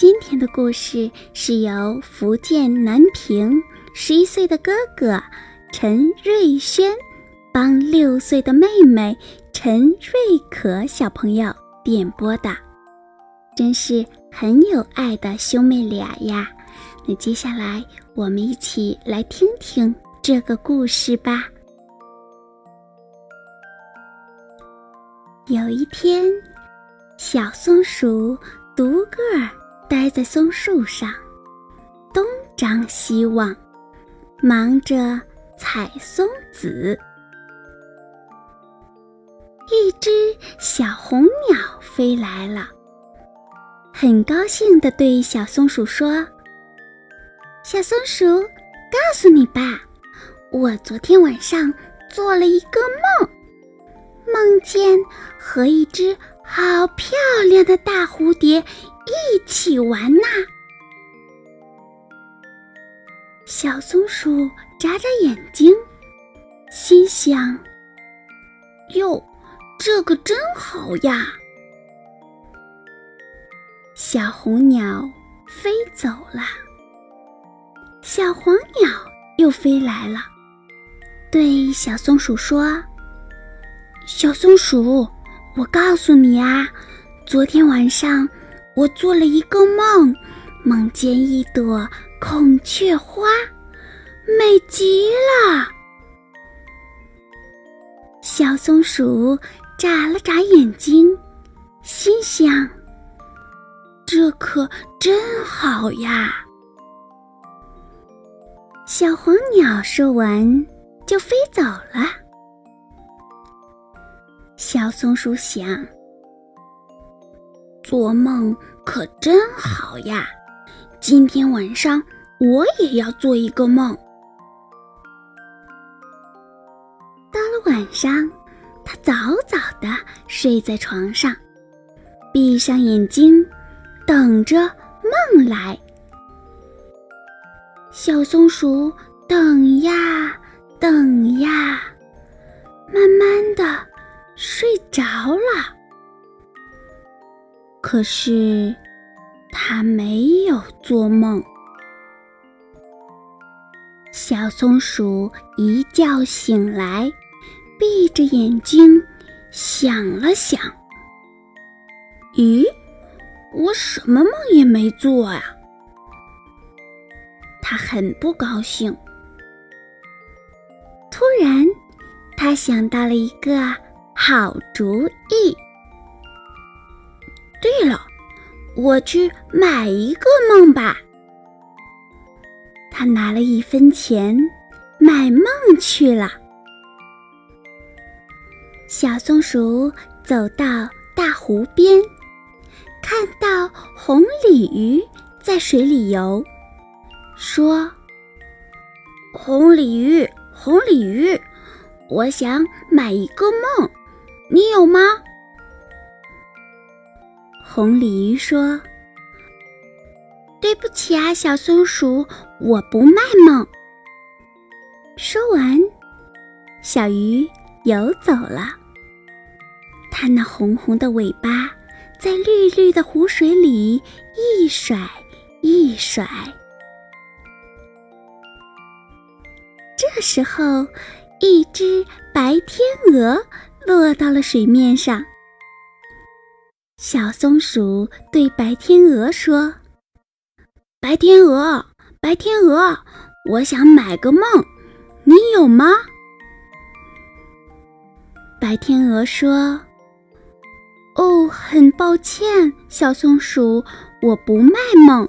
今天的故事是由福建南平十一岁的哥哥陈瑞轩帮六岁的妹妹陈瑞可小朋友点播的，真是很有爱的兄妹俩呀！那接下来我们一起来听听这个故事吧。有一天，小松鼠独个儿。待在松树上，东张西望，忙着采松子。一只小红鸟飞来了，很高兴地对小松鼠说：“小松鼠，告诉你吧，我昨天晚上做了一个梦，梦见和一只好漂亮的大蝴蝶。”一起玩呐！小松鼠眨眨眼睛，心想：“哟，这可真好呀！”小红鸟飞走了，小黄鸟又飞来了，对小松鼠说：“小松鼠，我告诉你啊，昨天晚上……”我做了一个梦，梦见一朵孔雀花，美极了。小松鼠眨了眨眼睛，心想：“这可真好呀。”小黄鸟说完，就飞走了。小松鼠想。做梦可真好呀！今天晚上我也要做一个梦。到了晚上，他早早的睡在床上，闭上眼睛，等着梦来。小松鼠等呀等呀，慢慢的睡着了。可是，他没有做梦。小松鼠一觉醒来，闭着眼睛想了想：“咦，我什么梦也没做呀！”他很不高兴。突然，他想到了一个好主意。我去买一个梦吧。他拿了一分钱买梦去了。小松鼠走到大湖边，看到红鲤鱼在水里游，说：“红鲤鱼，红鲤鱼，我想买一个梦，你有吗？”红鲤鱼说：“对不起啊，小松鼠，我不卖梦。”说完，小鱼游走了。它那红红的尾巴在绿绿的湖水里一甩一甩。这时候，一只白天鹅落到了水面上。小松鼠对白天鹅说：“白天鹅，白天鹅，我想买个梦，你有吗？”白天鹅说：“哦，很抱歉，小松鼠，我不卖梦。”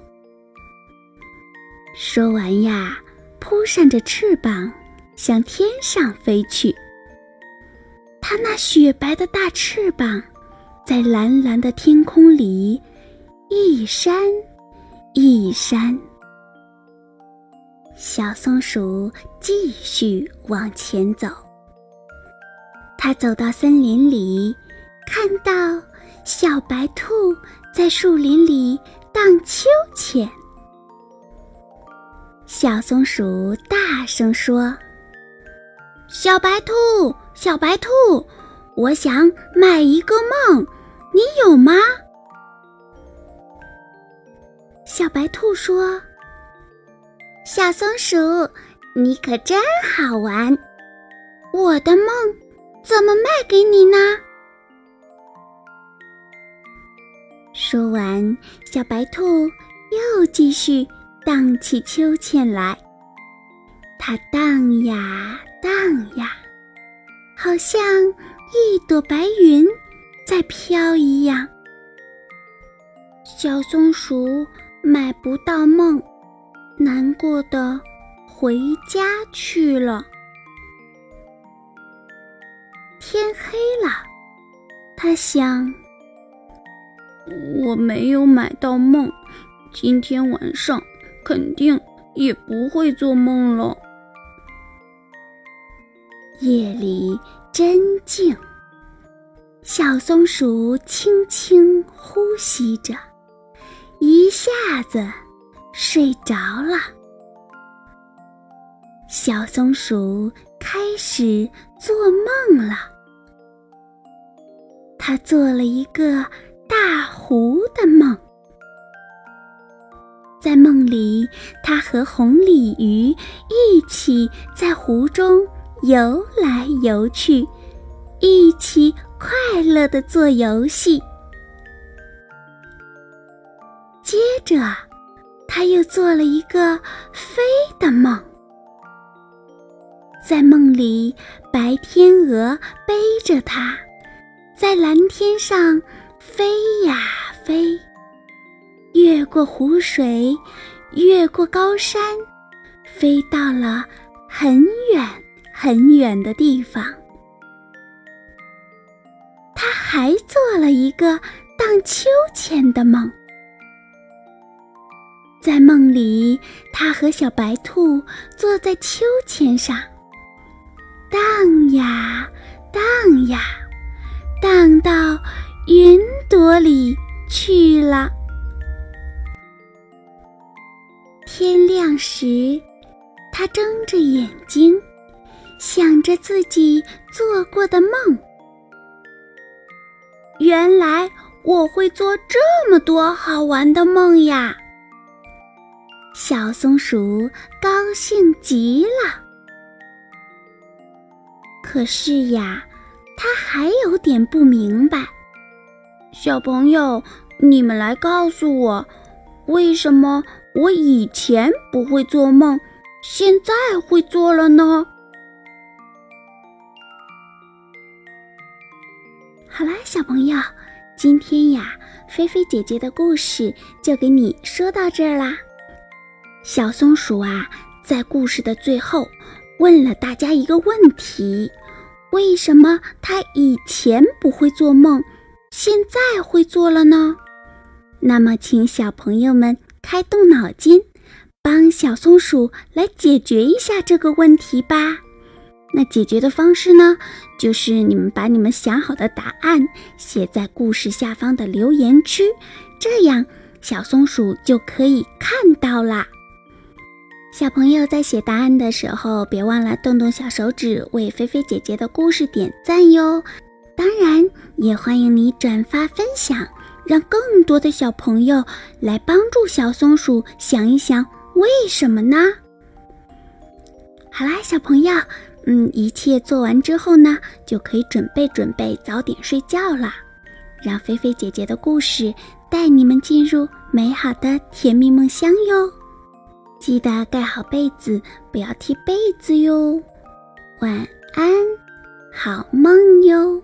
说完呀，扑扇着翅膀向天上飞去。它那雪白的大翅膀。在蓝蓝的天空里，一山一山。小松鼠继续往前走。它走到森林里，看到小白兔在树林里荡秋千。小松鼠大声说：“小白兔，小白兔，我想买一个梦，你有吗？”小白兔说：“小松鼠，你可真好玩，我的梦怎么卖给你呢？”说完，小白兔又继续。荡起秋千来，它荡呀荡呀，好像一朵白云在飘一样。小松鼠买不到梦，难过的回家去了。天黑了，他想：我没有买到梦，今天晚上。肯定也不会做梦了。夜里真静，小松鼠轻轻呼吸着，一下子睡着了。小松鼠开始做梦了，它做了一个大湖的梦。在梦里，它和红鲤鱼一起在湖中游来游去，一起快乐的做游戏。接着，他又做了一个飞的梦。在梦里，白天鹅背着它，在蓝天上飞呀飞。越过湖水，越过高山，飞到了很远很远的地方。一个荡秋千的梦。在梦里，他和小白兔坐在秋千上，荡呀荡呀，荡到云朵里去了。天亮时，他睁着眼睛，想着自己做过的梦。原来我会做这么多好玩的梦呀！小松鼠高兴极了。可是呀，它还有点不明白。小朋友，你们来告诉我，为什么？我以前不会做梦，现在会做了呢。好啦，小朋友，今天呀，菲菲姐姐的故事就给你说到这儿啦。小松鼠啊，在故事的最后问了大家一个问题：为什么它以前不会做梦，现在会做了呢？那么，请小朋友们。开动脑筋，帮小松鼠来解决一下这个问题吧。那解决的方式呢，就是你们把你们想好的答案写在故事下方的留言区，这样小松鼠就可以看到啦。小朋友在写答案的时候，别忘了动动小手指为菲菲姐姐的故事点赞哟。当然，也欢迎你转发分享。让更多的小朋友来帮助小松鼠想一想，为什么呢？好啦，小朋友，嗯，一切做完之后呢，就可以准备准备早点睡觉啦。让菲菲姐姐的故事带你们进入美好的甜蜜梦乡哟。记得盖好被子，不要踢被子哟。晚安，好梦哟。